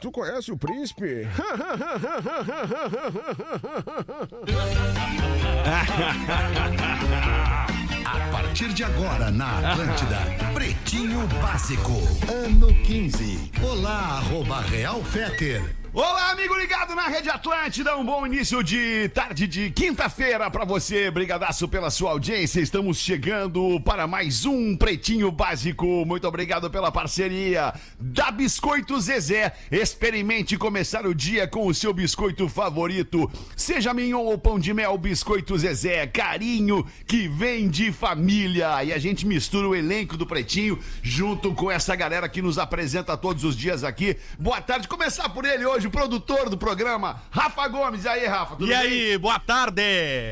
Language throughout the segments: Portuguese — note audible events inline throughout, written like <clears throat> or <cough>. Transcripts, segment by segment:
Tu conhece o príncipe? A partir de agora na Atlântida, Pretinho Básico, ano 15. Olá, arroba Real Feter. Olá, amigo ligado na Rede Atlântida. Um bom início de tarde de quinta-feira para você. Brigadaço pela sua audiência. Estamos chegando para mais um Pretinho Básico. Muito obrigado pela parceria da Biscoito Zezé. Experimente começar o dia com o seu biscoito favorito. Seja mignon ou pão de mel, Biscoito Zezé. Carinho que vem de família. E a gente mistura o elenco do Pretinho junto com essa galera que nos apresenta todos os dias aqui. Boa tarde. Começar por ele hoje, o produtor do programa, Rafa Gomes. E aí, Rafa? E aí, boa tarde!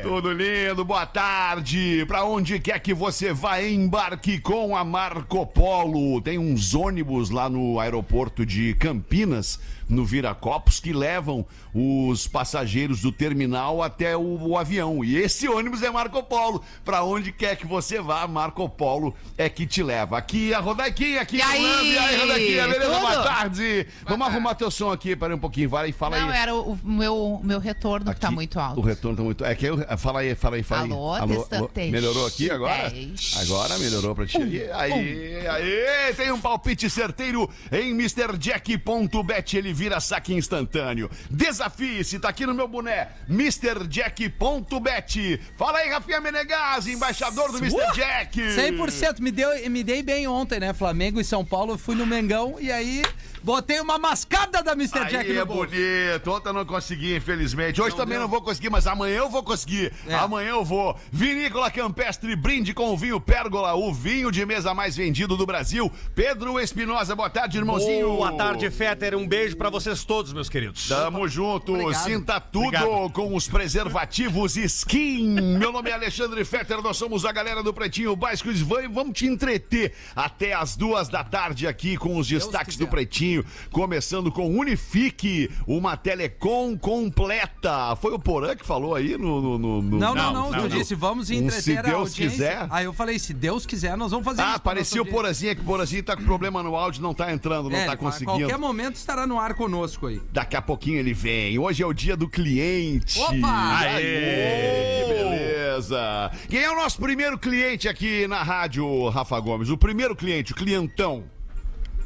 Tudo lindo, boa tarde. Pra onde quer que você vá, embarque com a Marco Polo. Tem uns ônibus lá no aeroporto de Campinas, no Viracopos, que levam os passageiros do terminal até o, o avião. E esse ônibus é Marco Polo. Pra onde quer que você vá, Marco Polo é que te leva. Aqui a Rodaiquinha, aqui E aí? Aí, Rodaiquinha, beleza? Tudo? Boa tarde. Vamos arrumar teu som aqui, para um pouquinho. Vai e fala Não, aí. era o meu, meu retorno que tá Aqui, muito alto. O retorno tá muito. É que eu. Fala aí, fala aí, fala aí. Alô, testante. Melhorou aqui agora? Dez. Agora melhorou pra ti. aí, aí, tem um palpite certeiro em MrJack.bet. Ele vira saque instantâneo. Desafie-se, tá aqui no meu boné. MrJack.bet. Fala aí, Rafinha Menegas, embaixador do Mr. Jack. 100%. Me, deu, me dei bem ontem, né? Flamengo e São Paulo. Eu fui no Mengão e aí botei uma mascada da Mr. Jack Aí é no bolso. bonito. Ontem eu não consegui, infelizmente. Hoje também não vou conseguir, mas amanhã eu vou conseguir. É. Amanhã eu vou. Vinícola Campestre, brinde com o vinho Pérgola, o vinho de mesa mais vendido do Brasil. Pedro Espinosa, boa tarde, irmãozinho. Boa tarde, Fetter. Um beijo pra vocês todos, meus queridos. Tamo junto, Obrigado. sinta tudo Obrigado. com os preservativos Skin. Meu nome é Alexandre Fetter, nós somos a galera do Pretinho Básico e vamos te entreter até as duas da tarde aqui com os destaques do. Pretinho, começando com Unifique, uma telecom completa. Foi o Porã que falou aí no... no- no- no- Não, não, Não, não. tu não. disse, vamos Um entreter se a Deus audiência. quiser. Aí eu falei, se Deus quiser, nós vamos fazer Ah, isso. pra aparecia o Porazinho, que o Porazinho tá com problema no áudio, não tá entrando, não audiência. tá É, a conseguindo. qualquer momento estará no ar conosco aí. Daqui a pouquinho ele vem. Hoje é o dia do cliente. Opa! Aê! Que beleza! Quem é o nosso primeiro cliente aqui na rádio, Rafa Gomes? O primeiro cliente, o clientão.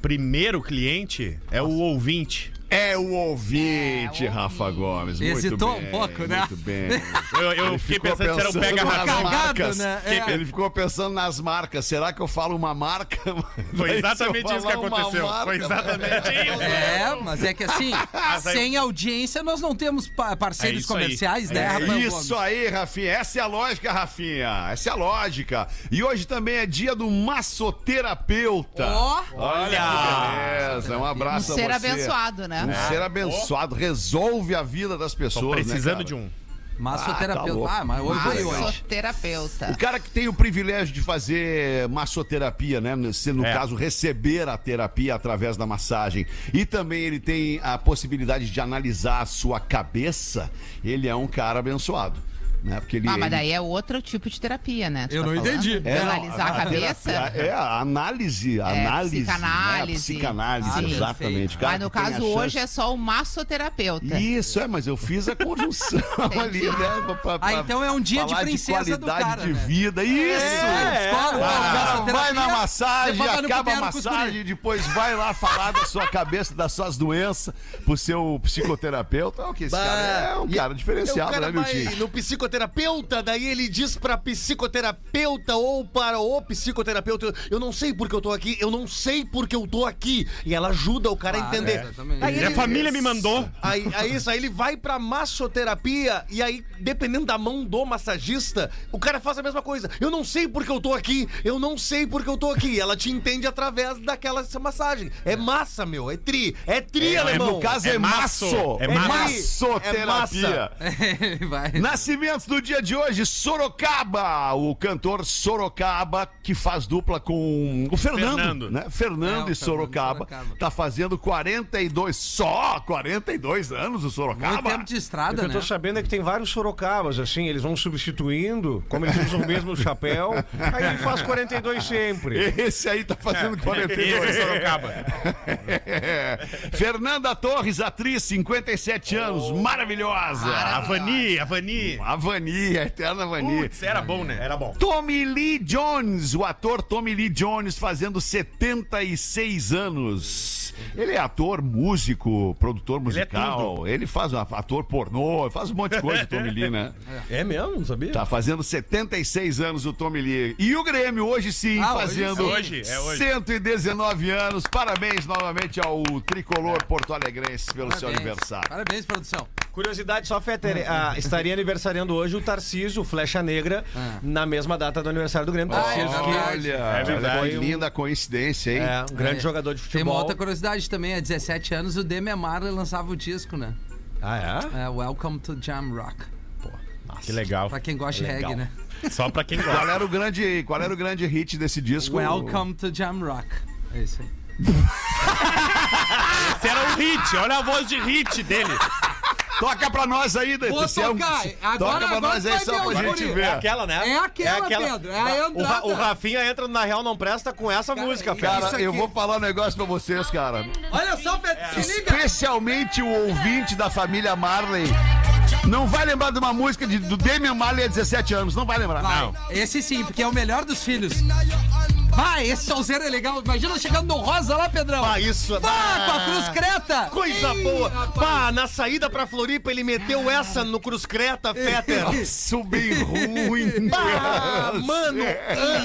Primeiro cliente é o ouvinte. É o ouvinte, É, o Rafa Gomes. Muito Hesitou bem, um pouco, né? Muito bem. <laughs> Eu, eu fiquei ficou pensando se era um pensando pega nas marcas. né? É. Ele ficou pensando nas marcas. Será que eu falo uma marca? <laughs> Foi exatamente isso que aconteceu. marca, Foi exatamente isso. É, mas é que assim, <laughs> sem audiência nós não temos pa- parceiros É isso aí. comerciais, né, É Isso Gomes? aí, Rafinha. Essa é a lógica, Rafinha. Essa é a lógica. E hoje também é dia do massoterapeuta. Ó. Olha que beleza. Um Um abraço ser a você. abençoado, né? Um ser abençoado. Resolve a vida das pessoas, Tô precisando né, de um. Massoterapeuta. Ah, tá. Ah, mas hoje foi hoje. Massoterapeuta. O cara que tem o privilégio de fazer massoterapia, né? Se no É. caso receber a terapia através da massagem. E também ele tem a possibilidade de analisar a sua cabeça. Ele é um cara abençoado. Né? Porque ele, Ah, mas ele- daí é outro tipo de terapia, né? Tu Eu tá não falando? entendi. De É, analisar a cabeça. terapia- É, a análise, a É, análise. psicanálise. Né? A psicanálise, Sim. exatamente. Cara Mas no caso a hoje é só o massoterapeuta. Isso, é, mas eu fiz a conjunção <laughs> ali, né? pra- pra- Ah, então é um dia de princesa do qualidade cara, de né? vida. Isso! É, vai na massagem, acaba a massagem, depois vai lá falar da sua cabeça, das suas doenças, pro seu psicoterapeuta. Que esse Bah, cara é um cara diferenciado, né, meu tio? no psicoterapeuta, daí ele diz pra psicoterapeuta ou para o psicoterapeuta, eu não sei porque eu tô aqui, eu não sei porque eu tô aqui. E ela ajuda o cara a entender. exatamente. Aí Minha família me mandou. Aí, aí isso, aí ele vai pra massoterapia e aí, dependendo da mão do massagista, o cara faz a mesma coisa. Eu não sei porque eu tô aqui, eu não sei porque eu tô aqui. Ela te entende através daquela essa massagem. É massa, meu, é tri. É tri, É, alemão. no caso é, É maço. maço. É É massoterapia. <laughs> Vai. Nascimento Participantes do dia de hoje, Sorocaba, o cantor Sorocaba, que faz dupla com o Fernando, Fernando. né? Fernando É, e Sorocaba, Sorocaba. tá fazendo 42, só 42 anos o Muito Sorocaba. tempo de O estrada, que eu né? tô sabendo é que tem vários Sorocabas, assim, eles vão substituindo, como eles usam o mesmo <laughs> chapéu, aí ele faz 42 sempre. Esse aí tá fazendo Esse 42. é Sorocaba. <laughs> Fernanda Torres, atriz, 57 anos, maravilhosa. A Vani, a Vani. A Vani, a eterna Vani. Putz, era bom, né? Era bom. Tommy Lee Jones, o ator Tommy Lee Jones, fazendo 76 anos. Ele é ator, músico, produtor musical. Ele, faz ator pornô, faz um monte de coisa, o Tommy Lee, né? <laughs> É mesmo? Não sabia? Tá fazendo 76 anos o Tommy Lee. E o Grêmio, hoje sim, Ah, hoje fazendo sim. Hoje, é hoje. 119 anos. Parabéns novamente ao tricolor porto-alegrense pelo seu Parabéns. aniversário. Parabéns, produção. Curiosidade, só Fetter, ah, estaria aniversariando hoje o Tarcísio, Flecha Negra, Ah. na mesma data do aniversário do Grêmio. Ah, é Tarcísio, que. Olha, É verdade. foi linda coincidência, hein? é um grande É. jogador de Tem futebol. uma outra curiosidade também, há 17 anos o Demi Marley lançava o disco, né? Ah, é? É, Welcome to Jam Rock. Que legal. Pra quem gosta de reggae, né? Só pra quem Qual gosta. era o grande, qual era o grande hit desse disco? Welcome to Jam Rock. É isso aí. <laughs> Esse era o hit. Olha a voz de hit dele. Toca pra nós aí, Dante. Vou é um- tocar. Agora- Toca pra agora nós aí só pra gente ver. É aquela, né? É aquela, Pedro, é a o, Ra- o Rafinha entra Na Real Não Presta com essa música, isso cara. Cara, eu vou falar um negócio pra vocês, cara. Olha só, Pedro, se liga. Especialmente o ouvinte da família Marley. Não vai lembrar de uma música de, do Damian Marley há 17 anos. Não vai lembrar. Vai. Não. Esse sim, porque é o melhor dos filhos. Ah, esse solzeiro é legal. Imagina chegando no Rosa lá, Pedrão. Ah, isso. É Pá, ah, com a Cruz Creta. Coisa Ei, boa. Rapaz. Pá, na saída pra Floripa, ele meteu essa no Cruz Creta, Fetter. <laughs> Isso bem ruim. Bah, mano.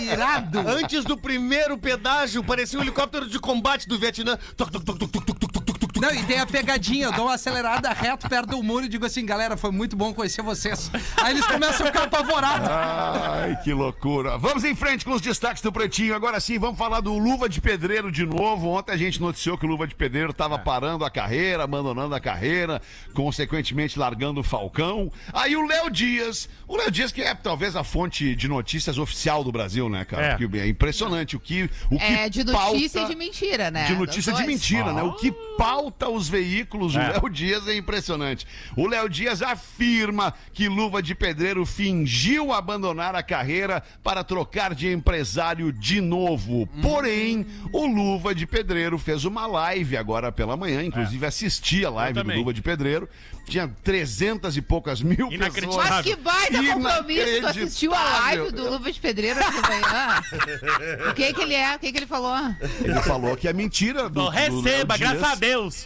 Irado. Antes do primeiro pedágio, parecia um helicóptero de combate do Vietnã. Tuc, tuc, tuc, tuc, tuc, tuc, tuc, não, e tem a pegadinha, eu dou uma acelerada reto perto do muro e digo assim, galera, foi muito bom conhecer vocês. Aí eles começam a ficar apavorados. Ai, que loucura. Vamos em frente com os destaques do Pretinho. Agora sim, vamos falar do Luva de Pedreiro de novo. Ontem a gente noticiou que o Luva de Pedreiro estava parando a carreira, abandonando a carreira, consequentemente largando o Falcão. Aí o Léo Dias, o Léo Dias que é talvez a fonte de notícias oficial do Brasil, né, cara? É. É impressionante o que o que É de notícia pauta- e de mentira, né? de notícia de mentira, né? O que pauta os veículos, o É. Léo Dias é impressionante. O Léo Dias afirma que Luva de Pedreiro fingiu abandonar a carreira para trocar de empresário de novo. Porém, o Luva de Pedreiro fez uma live agora pela manhã, inclusive assisti a live do. Luva de Pedreiro. Tinha trezentas e poucas mil pessoas. Inacreditável. Mas que baita compromisso, tu assistiu a live do Luva de Pedreiro de manhã. <laughs> O que que ele é? O que que ele falou? Ele falou que é mentira do, do Receba, Dias. graças a Deus.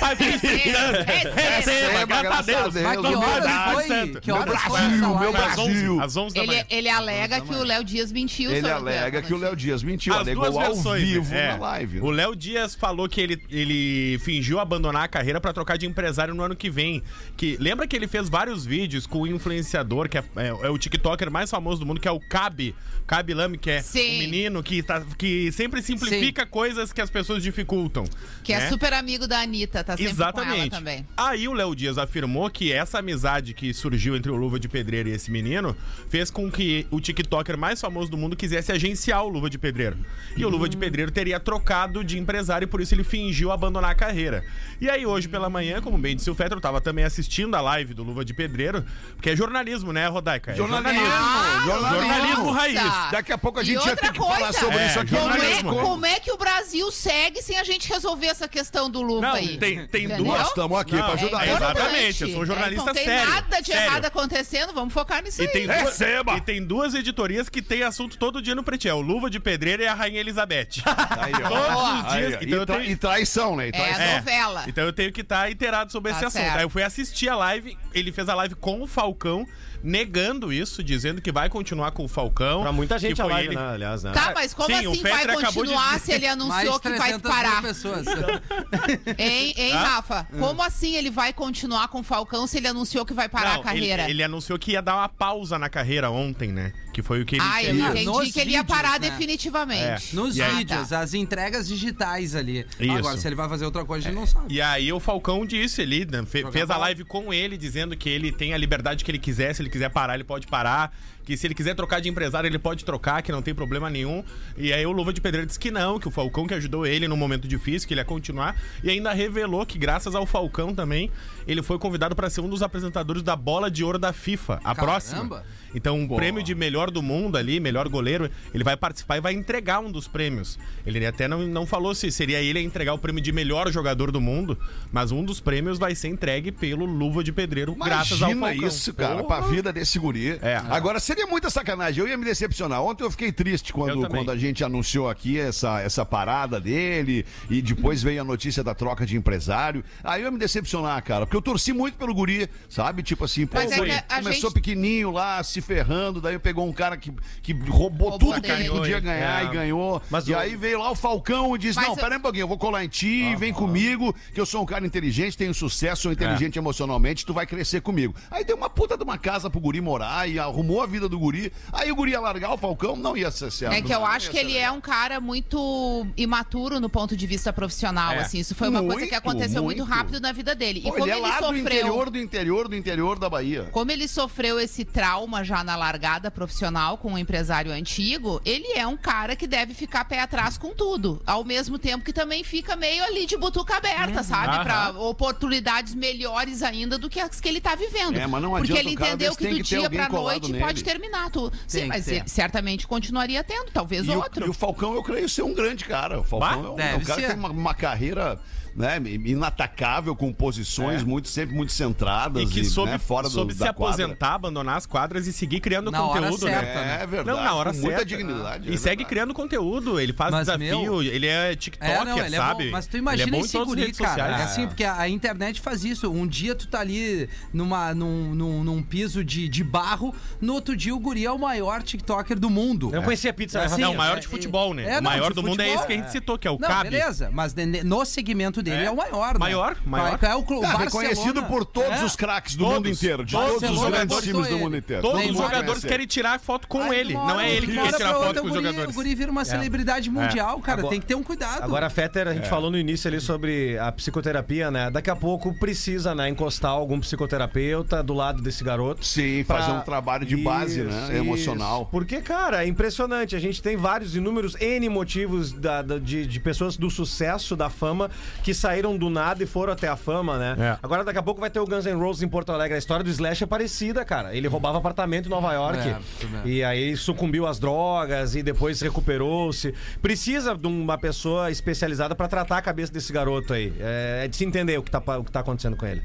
Pai Receba, Receba, graças a Deus. Mas que Meu horas foi? Que horas foi Brasil, meu live? Às 11, Brasil. às 11 da manhã. Ele, ele alega que o Léo Dias mentiu Ele alega que o Léo Dias mentiu, As alegou ao versões, vivo é. na live. O Léo Dias falou que ele, ele fingiu abandonar a carreira pra trocar de empresário no ano que vem. Que lembra que ele fez vários vídeos com o influenciador que é, é- é o TikToker mais famoso do mundo, que é o Cabe, Cabe Lame, que é Sim. um menino que, tá, que sempre simplifica coisas que as pessoas dificultam. Que é né? super amigo da Anitta, tá sempre Exatamente. também. Aí o Léo Dias afirmou que essa amizade que surgiu entre o Luva de Pedreiro e esse menino fez com que o TikToker mais famoso do mundo quisesse agenciar o Luva de Pedreiro. E o Luva de Pedreiro teria trocado de empresário e por isso ele fingiu abandonar a carreira. E aí hoje pela manhã, como bem disse o Fetter, eu tava também assistindo a live do Luva de Pedreiro, porque é jornalismo, né, Rodaica? É Jornalismo, Ah, jornalismo nossa. raiz. Daqui a pouco a gente ter que falar sobre É, isso aqui. Como é, jornalismo. como é que o Brasil segue sem a gente resolver essa questão do Luva Não, aí? tem, tem Entendeu? Nós duas. estamos aqui pra ajudar. é, exatamente, eu sou um jornalista Não tem sério, nada de sério. errado acontecendo, vamos focar nisso E aí. tem, duas, e tem duas editorias que tem assunto todo dia no Pretinho. É o Luva de Pedreiro e a Rainha Elizabeth. <laughs> Aí. Todos os dias. então, e, eu tra- tenho, e traição, né? E É, traição. novela. então eu tenho que estar inteirado sobre Tá esse assunto. certo. Aí eu fui assistir a live, ele fez a live com o Falcão, negando isso, dizendo que vai continuar com o Falcão. Pra muita gente a live, ele- né? Aliás, né? Tá, mas como Sim, assim vai de continuar dizer- se ele anunciou que vai 300 mil parar? pessoas. <laughs> Hein, hein Rafa? Como assim ele vai continuar com o Falcão se ele anunciou que vai parar Não, a carreira? Ele, ele anunciou que ia dar uma pausa na carreira ontem, né? Que foi o que ele Ah, eu entendi Nos que ele ia vídeos, parar né? definitivamente. Nos E aí- vídeos, Ah, tá. as entregas digitais ali. Isso. Agora, se ele vai fazer outra coisa, a gente não sabe. E aí o Falcão disse ali, né, fez a live com ele, dizendo que ele tem a liberdade que ele quiser, se ele quiser parar, ele pode parar, que se ele quiser trocar de empresário, ele pode trocar, que não tem problema nenhum. E aí o Luva de Pedreiro disse que não, que o Falcão que ajudou ele num momento difícil, que ele ia continuar, e ainda revelou que graças ao Falcão também, ele foi convidado para ser um dos apresentadores da Bola de Ouro da FIFA, a Caramba. próxima. Então, um prêmio de melhor do mundo ali, melhor goleiro, ele vai participar e vai entregar um dos prêmios. Ele até não, não falou se seria ele a entregar o prêmio de melhor jogador do mundo, mas um dos prêmios vai ser entregue pelo Luva de Pedreiro, graças ao Imagina Falcão. isso, cara, pra vida desse guri. É. Agora, seria muita sacanagem. Eu ia me decepcionar. Ontem eu fiquei triste Eu quando, quando a gente anunciou aqui essa, essa parada dele e depois veio a notícia da troca de empresário. Aí eu ia me decepcionar, cara, porque eu torci muito pelo guri, sabe? Tipo assim, pô, é começou gente- pequenininho lá, se ferrando, daí pegou um cara que, que roubou, Roubou tudo que ele podia ganhar É. e ganhou. Mas e o- aí veio lá o Falcão e disse: Mas Não, eu- pera aí um pouquinho, eu vou colar em ti, vem comigo, que eu sou um cara inteligente, tenho sucesso, sou É. inteligente emocionalmente, tu vai crescer comigo. Aí deu uma puta de uma casa pro guri morar e arrumou a vida do guri. Aí o guri ia largar o Falcão, não ia ser certo. É que eu acho que ele é um cara muito imaturo no ponto de vista profissional, É. assim. Isso foi uma coisa que Muito, aconteceu muito, muito. rápido na vida dele. Pô, e como ele é ele, lá do sofreu. interior do interior do interior da Bahia. Como ele sofreu esse trauma já na largada profissional com um empresário antigo, ele é um cara que deve ficar pé atrás com tudo. Ao mesmo tempo que também fica meio ali de butuca aberta, sabe? Aham. Pra oportunidades melhores ainda do que as que ele tá vivendo. É, mas não Porque ele entendeu que do ter dia pra noite nele. pode terminar tudo. Sim, mas ter. certamente continuaria tendo, talvez E o, outro. e o Falcão, eu creio ser um grande cara. O Falcão Bah, é um, é um cara ser. que tem uma, uma carreira né, inatacável, com posições muito, sempre muito centradas É. E que soube, né, fora do, soube se da quadra. aposentar, abandonar as quadras e seguir criando Na hora conteúdo, certa. né? É, é verdade. Não, na hora com muita certa. dignidade. E é segue verdade. criando conteúdo, ele faz Mas, desafio, meu, ele é TikToker, É, não, ele sabe? é bom. Mas tu ele imagina é esse guri, cara. É assim, porque a, a internet faz isso. Um dia tu tá ali numa, num, num, num piso de, de barro, no outro dia o guri é o maior TikToker do mundo. Eu conhecia a pizza, né, Assim, Não, o maior é, de futebol, né? é, o maior do mundo é esse que a gente citou, que é o Cabe. beleza, mas no segmento dele é, É. o maior, né? Maior, maior. É o clube? Barcelona. reconhecido por todos É. os craques do Todos. mundo inteiro, de Todos todos os grandes times do mundo inteiro. Todos Todo os jogadores conhece querem tirar foto com Aí, ele. uma Não é ele que quer tirar pra foto outra, com os guri- jogadores. O guri vira uma celebridade mundial, cara. Agora- tem que ter um cuidado. Agora, Fetter, a gente falou no início ali sobre a psicoterapia, né? Daqui a pouco precisa, né, encostar algum psicoterapeuta do lado desse garoto. Sim, fazer um trabalho de base, né? Emocional. Porque, cara, é impressionante. A gente tem vários, inúmeros N motivos da- da- de, de pessoas do sucesso, da fama, que saíram do nada e foram até a fama, né? É. Agora, daqui a pouco vai ter o Guns N' Roses em Porto Alegre. A história do Slash é parecida, cara. Ele roubava apartamento em Nova York. É, e aí sucumbiu às drogas e depois recuperou-se. Precisa de uma pessoa especializada pra tratar a cabeça desse garoto aí. É, é de se entender o que, tá, o que tá acontecendo com ele.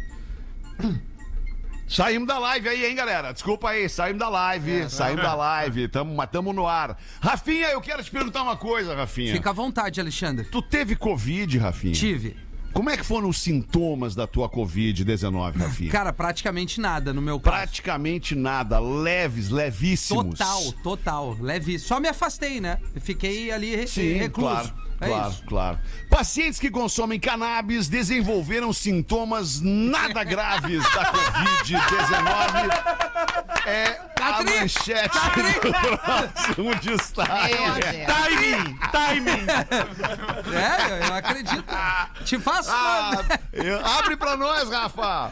<clears throat> Saímos da live aí, hein, galera? Desculpa aí, saímos da live, saímos da live, tamo, mas tamo no ar. Rafinha, eu quero te perguntar uma coisa, Rafinha. Fica à vontade, Alexandre. Tu teve Covid, Rafinha? Tive. Como é que foram os sintomas da tua Covid-19, Rafinha? Cara, praticamente nada no meu caso. Praticamente nada, leves, levíssimos. Total, total. Leve. Só me afastei, né? Fiquei ali Sim, recluso. claro. É claro, isso. claro. Pacientes que consomem cannabis desenvolveram sintomas nada graves da Covid-19. É a tri- manchete do próximo destaque. Deus. Timing! Timing! É, eu, acredito. Te faço, Ah, abre pra nós, Rafa!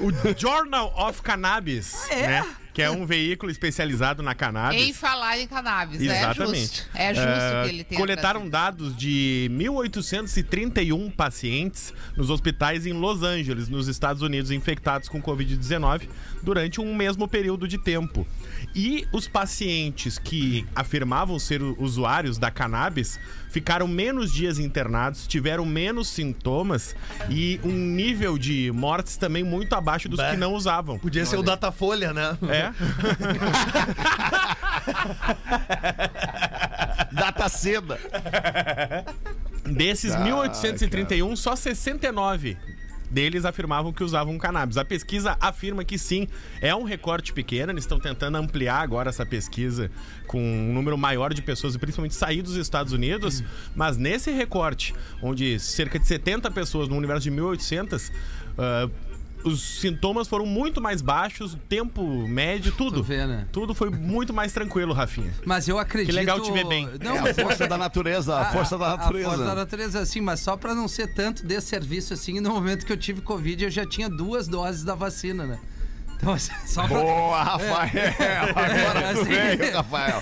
O Journal of Cannabis, É? né? Que é um veículo especializado na cannabis. Em falar em cannabis, Exatamente. é justo. É justo É, que ele tenha Coletaram dados de 1.831 pacientes nos hospitais em Los Angeles, nos Estados Unidos, infectados com Covid-19 durante um mesmo período de tempo. E os pacientes que afirmavam ser usuários da cannabis ficaram menos dias internados, tiveram menos sintomas e um nível de mortes também muito abaixo dos Bah. que não usavam. Podia ser o Datafolha, né? É. <laughs> Data seda. Desses Ah, 1.831, só 69 deles afirmavam que usavam cannabis. A pesquisa afirma que sim, é um recorte pequeno, eles estão tentando ampliar agora essa pesquisa com um número maior de pessoas, e principalmente sair dos Estados Unidos, mas nesse recorte, onde cerca de 70 pessoas no universo de 1.800, ah, os sintomas foram muito mais baixos, o tempo médio, tudo. Tu vê, né? Tudo foi muito mais tranquilo, Rafinha. Mas eu acredito. legal te ver bem. Não, É a força da natureza, a força da natureza. A força da natureza, assim, mas só pra não ser tanto desserviço assim, no momento que eu tive Covid, eu já tinha duas doses da vacina, né? Então, assim, só pra... Boa, Rafael! Agora É, tu assim- veio, Rafael.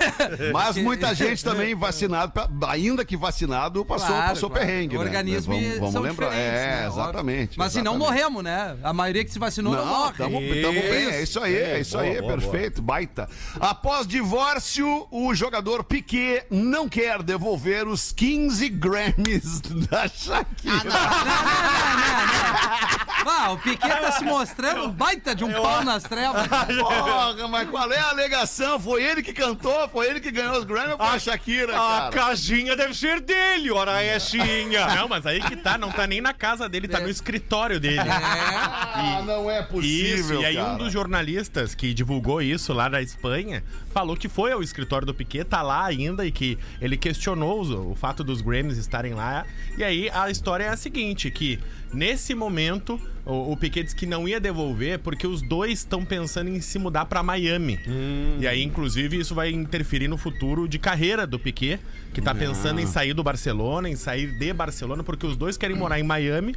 Mas muita gente <laughs> também vacinado, ainda que vacinado, passou, Claro, passou claro. perrengue. né? Organismos Vamos, vamos são lembrar. É, né? exatamente. Mas se não morremos, né? A maioria que se vacinou não, Não, morre. tamo, tamo bem, é isso aí, é isso aí, boa, boa, perfeito, baita. Após divórcio, o jogador Piquet não quer devolver os 15 Grammys <laughs> da Shakira. Ah, o Piquet tá se mostrando um baita de um pau nas trevas. <laughs> Porra, mas qual é a alegação? Foi ele que cantou? Foi ele que ganhou os Grammys ou foi a Shakira, A cara? casinha deve ser dele, ora é zinha. <laughs> Não, mas aí que tá, não tá nem na casa dele, tá no escritório dele. Ah, não é possível, Isso, e aí cara. um dos jornalistas que divulgou isso lá na Espanha falou que foi ao escritório do Piquet, tá lá ainda e que ele questionou os- o fato dos Grammys estarem lá. E aí a história é a seguinte, que nesse momento o, o Piquet disse que não ia devolver porque os dois estão pensando em se mudar pra Miami. E aí inclusive isso vai interferir no futuro de carreira do Piquet, que tá pensando em sair do Barcelona, em sair de Barcelona, porque os dois querem morar em Miami.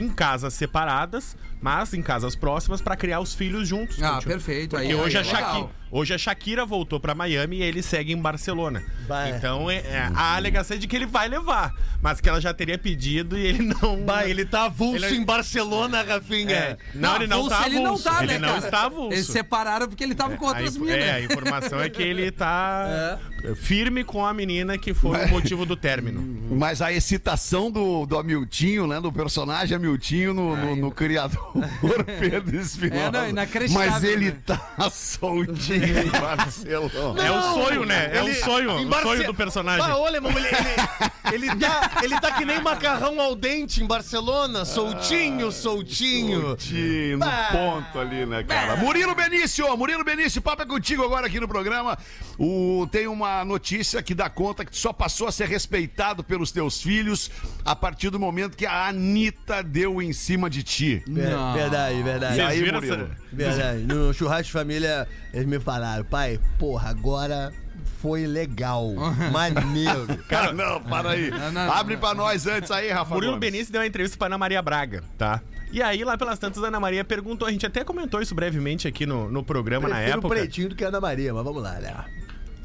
Em casas separadas, mas em casas próximas pra criar os filhos juntos. Ah, perfeito. Porque Aí- hoje, aí a é. Shakira, hoje a Shakira voltou pra Miami e ele segue em Barcelona. Bah, é. Então é, é, a alegação é de que ele vai levar, mas que ela já teria pedido e ele não. Bah, ele tá avulso Ele- em Barcelona, Rafinha. É, não, ele não avulso tá ele não avulso. tá, ele né, não cara? está avulso. Eles separaram porque ele tava com outras a, minas. É, a informação é que ele tá firme com a menina que foi o motivo do término. Mas a excitação do, do Hamiltinho, né? Do personagem Hamiltinho no, no, no criador <laughs> Pedro Espinosa. É, não, inacreditável, Mas ele né? tá <laughs> soltinho em <laughs> Barcelona. é o sonho, né? É o sonho, o Barce- sonho do personagem. Bah, olha, ele, ele, ele tá, ele tá que nem macarrão al dente em Barcelona, soltinho, soltinho. Soltinho, no ponto ali, né, cara? Murilo Benício, Murilo Benício, papo é contigo agora aqui no programa. O, tem uma notícia que dá conta que tu só passou a ser respeitado pelos teus filhos a partir do momento que a Anitta deu em cima de ti. Não. Verdade, verdade. E aí, Murilo? essa- Verdade. No churrasco de família, eles me falaram, pai, porra, agora foi legal. <laughs> Maneiro. Cara, não, para aí. não, Abre pra nós antes aí, Rafa. Murilo Gomes. Benício deu uma entrevista pra Ana Maria Braga, tá? E aí, lá pelas tantas, a Ana Maria perguntou, a gente até comentou isso brevemente aqui no, no programa na Prefiro o época. pretinho do que a Ana Maria, mas vamos lá, né?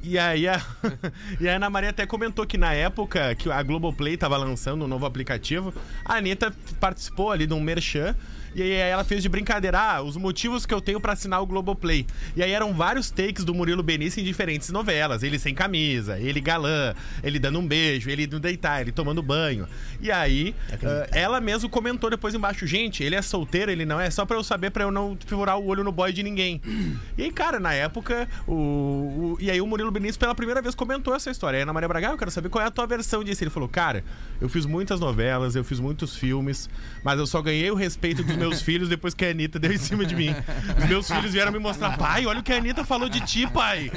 E aí, a, <laughs> e a Ana Maria até comentou que na época que a Globoplay tava lançando um novo aplicativo, a Anitta participou ali de um merchan. E aí ela fez de brincadeira, ah, os motivos que eu tenho pra assinar o Globoplay. E aí eram vários takes do Murilo Benício em diferentes novelas. Ele sem camisa, ele galã, ele dando um beijo, ele indo deitar, ele tomando banho. E aí, ah, ela mesmo comentou depois embaixo, gente, ele é solteiro, ele não é, só pra eu saber, pra eu não furar o olho no boy de ninguém. E aí, cara, na época, o, o- e aí o Murilo Benício pela primeira vez comentou essa história. Aí a Ana Maria Braga, ah, eu quero saber qual é a tua versão disso. Ele falou, cara, eu fiz muitas novelas, eu fiz muitos filmes, mas eu só ganhei o respeito dos meus filhos depois que a Anitta deu em cima de mim. Os meus filhos vieram me mostrar, pai, olha o que a Anitta falou de ti, pai.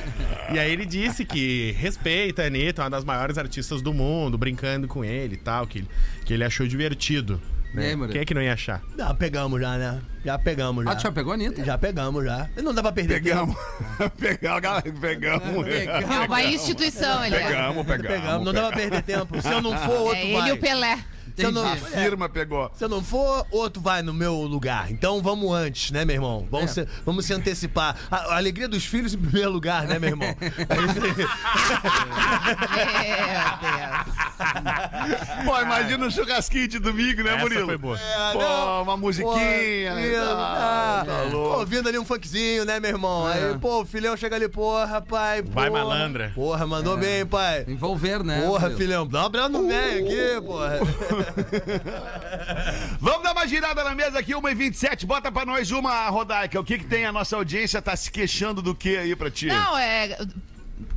E aí ele disse que respeita a Anitta, uma das maiores artistas do mundo, brincando com ele e tal, que, que ele achou divertido. Né? aí? Quem é que não ia achar? Já pegamos já, né? Já pegamos já. Ah, tu já pegou a Anitta? Já pegamos já. Não dá pra perder Pegamos. <laughs> pegamos, galera. Pegamos. É uma instituição, ele é. Pegamos. Pegamos, não dá pra perder tempo. Se eu não for, outro É ele vai. e o Pelé. Se não, A firma pegou. Se eu não for, outro vai no meu lugar. Então vamos antes, né, meu irmão? Vamos, se, vamos se antecipar. A, a alegria dos filhos em primeiro lugar, né, meu irmão? É isso. Pô, imagina um churrasquinho de domingo, né, Essa Murilo? foi boa. É, Pô, não. uma musiquinha. Pô, ah, tá pô, louco. ouvindo ali um funkzinho, né, meu irmão? Aí, pô, o filhão chega ali, porra, pai. Vai, porra. malandra. Porra, mandou bem, pai. Envolver, né? Porra, filhão. Dá um abraço no velho aqui, porra. <laughs> Vamos dar uma girada na mesa aqui, 1h27. Bota pra nós uma, Rodaica. O que que tem? A nossa audiência tá se queixando do que aí pra ti? Não, é.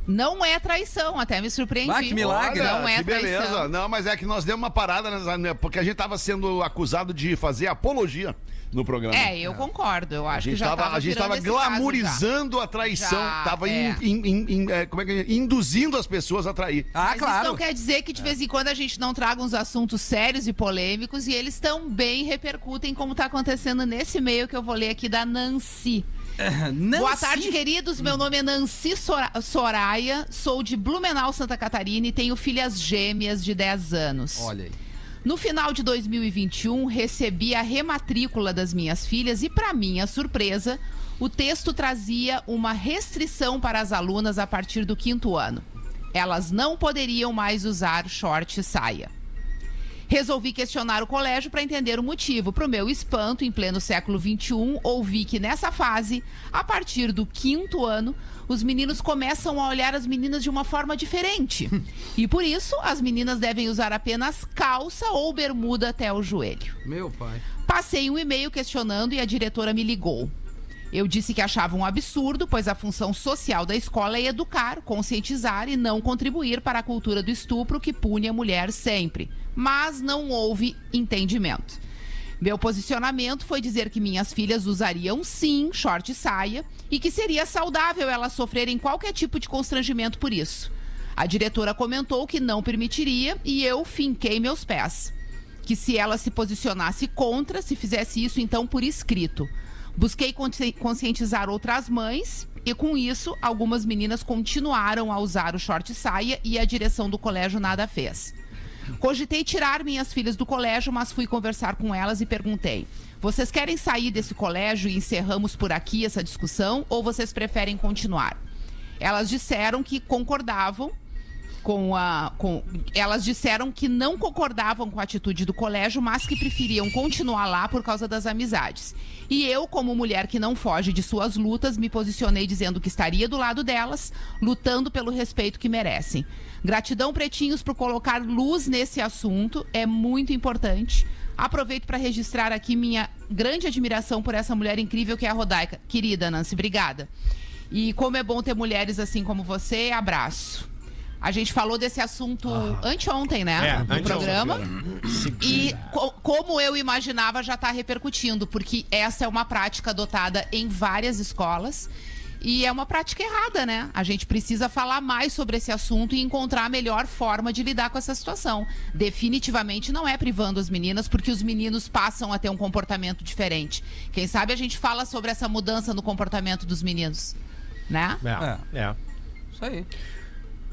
Não é traição, até me surpreendi. Ah, que milagre. Não é que beleza. traição. Não, mas é que nós demos uma parada, né, porque a gente tava sendo acusado de fazer apologia no programa. É, eu concordo. Eu A acho que gente já tava, tava a gente tava glamorizando a traição, Já, tava é. in- in- in- é, como é que é? induzindo as pessoas a trair. Ah, Mas claro. isso não quer dizer que de vez em quando a gente não traga uns assuntos sérios e polêmicos e eles também repercutem como tá acontecendo nesse meio que eu vou ler aqui da Nancy. Nancy. Boa tarde, queridos. Meu nome é Nancy Sora- Soraya, sou de Blumenau, Santa Catarina e tenho filhas gêmeas de 10 anos. Olha aí. No final de 2021, recebi a rematrícula das minhas filhas e, para minha surpresa, o texto trazia uma restrição para as alunas a partir do quinto ano. Elas não poderiam mais usar short e saia. Resolvi questionar o colégio para entender o motivo. Para o meu espanto, em pleno século XXI, ouvi que nessa fase, a partir do quinto ano, os meninos começam a olhar as meninas de uma forma diferente. <laughs> E por isso, as meninas devem usar apenas calça ou bermuda até o joelho. Meu pai. Passei um e-mail questionando e a diretora me ligou. Eu disse que achava um absurdo, pois a função social da escola é educar, conscientizar e não contribuir para a cultura do estupro que pune a mulher sempre. Mas não houve entendimento. Meu posicionamento foi dizer que minhas filhas usariam sim short e saia e que seria saudável elas sofrerem qualquer tipo de constrangimento por isso. A diretora comentou que não permitiria e eu finquei meus pés que se ela se posicionasse contra, se fizesse isso então por escrito. Busquei consci- conscientizar outras mães e com isso algumas meninas continuaram a usar o short saia e a direção do colégio nada fez. Cogitei tirar minhas filhas do colégio, mas fui conversar com elas e perguntei: "Vocês querem sair desse colégio e encerramos por aqui essa discussão ou vocês preferem continuar?" Elas disseram que concordavam com a. Com, elas disseram que não concordavam com a atitude do colégio, mas que preferiam continuar lá por causa das amizades. E eu, como mulher que não foge de suas lutas, me posicionei dizendo que estaria do lado delas, lutando pelo respeito que merecem. Gratidão, pretinhos, por colocar luz nesse assunto, é muito importante. Aproveito para registrar aqui minha grande admiração por essa mulher incrível que é a Rodaica. Querida Nancy, obrigada. E como é bom ter mulheres assim como você, abraço. A gente falou desse assunto anteontem, né? É, no anteontem. programa. E co- como eu imaginava, já está repercutindo, porque essa é uma prática adotada em várias escolas. E é uma prática errada, né? A gente precisa falar mais sobre esse assunto e encontrar a melhor forma de lidar com essa situação. Definitivamente não é privando as meninas, porque os meninos passam a ter um comportamento diferente. Quem sabe a gente fala sobre essa mudança no comportamento dos meninos, né? É, é. Isso aí.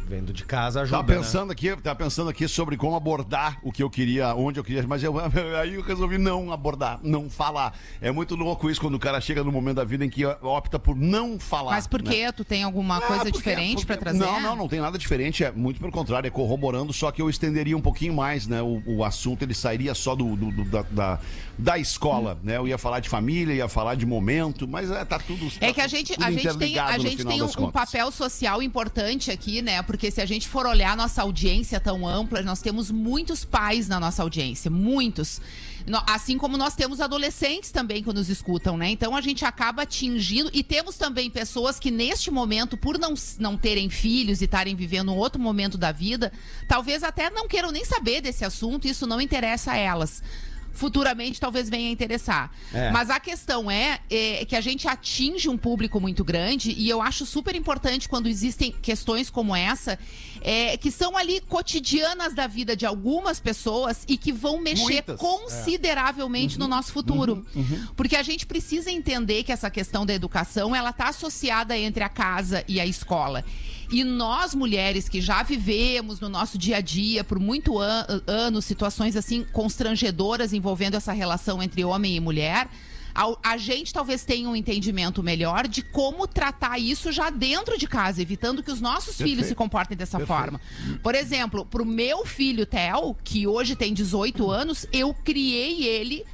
Vendo de casa ajuda, Tava pensando aqui, tava pensando aqui sobre como abordar o que eu queria, onde eu queria, mas eu, <laughs> aí eu resolvi não abordar, não falar. É muito louco isso quando o cara chega no momento da vida em que opta por não falar. Mas por né? quê? Tu tem alguma Ah, coisa porque- diferente pra porque- trazer? Não, não, não tem nada diferente. É muito pelo contrário, é corroborando, só que eu estenderia um pouquinho mais, né? O, o assunto ele sairia só do, do- do- da, da, da escola, né? Eu ia falar de família, ia falar de momento, mas é, tá tudo. É tá que a gente, a gente tem, a gente tem um, um papel social importante aqui, né? Porque se a gente for olhar a nossa audiência tão ampla, nós temos muitos pais na nossa audiência, muitos. Assim como nós temos adolescentes também que nos escutam, né? Então a gente acaba atingindo. E temos também pessoas que, neste momento, por não, não terem filhos e estarem vivendo um outro momento da vida, talvez até não queiram nem saber desse assunto, isso não interessa a elas. Futuramente talvez venha a interessar. É. Mas a questão é, é que a gente atinge um público muito grande e eu acho super importante quando existem questões como essa, é, que são ali cotidianas da vida de algumas pessoas e que vão mexer Muitas, consideravelmente no nosso futuro. Porque a gente precisa entender que essa questão da educação, ela está associada entre a casa e a escola. E nós, mulheres que já vivemos no nosso dia a dia por muito an anos situações assim constrangedoras envolvendo essa relação entre homem e mulher, a, a gente talvez tenha um entendimento melhor de como tratar isso já dentro de casa, evitando que os nossos filhos se comportem dessa forma. Por exemplo, pro meu filho Theo, que hoje tem 18 anos, eu criei ele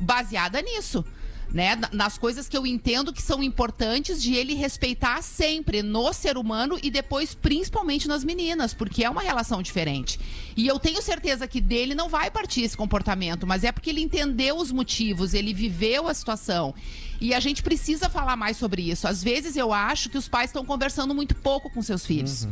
baseada nisso. Né? na- Nas coisas que eu entendo que são importantes de ele respeitar sempre no ser humano e depois principalmente nas meninas, porque é uma relação diferente. E eu tenho certeza que dele não vai partir esse comportamento, mas é porque ele entendeu os motivos, ele viveu a situação. E a gente precisa falar mais sobre isso. Às vezes eu acho que os pais estão conversando muito pouco com seus filhos.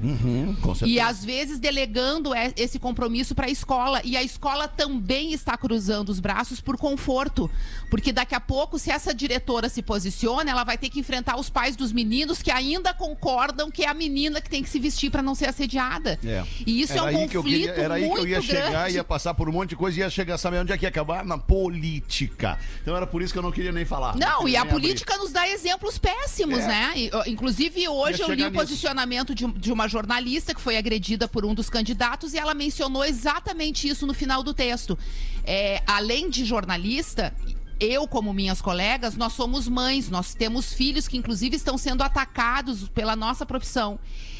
Com certeza. E às vezes delegando é- esse compromisso para a escola. E a escola também está cruzando os braços por conforto. Porque daqui a pouco, se essa diretora se posiciona, ela vai ter que enfrentar os pais dos meninos que ainda concordam que é a menina que tem que se vestir para não ser assediada. É. E isso era é um conflito queria, Era aí que eu muito ia chegar, grande. ia passar por um monte de coisa e ia chegar, sabe onde é que ia acabar? Na política. Então era por isso que eu não queria nem falar. Não, queria e a abrir. política nos dá exemplos péssimos, É. né? E, inclusive, hoje Ia eu li o posicionamento de, de uma jornalista que foi agredida por um dos candidatos e ela mencionou exatamente isso no final do texto. É, além de jornalista. Eu, como minhas colegas, nós somos mães, nós temos filhos que, inclusive, estão sendo atacados pela nossa profissão.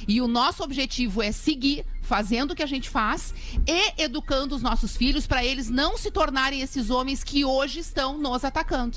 E o nosso objetivo é seguir fazendo o que a gente faz e educando os nossos filhos para eles não se tornarem esses homens que hoje estão nos atacando.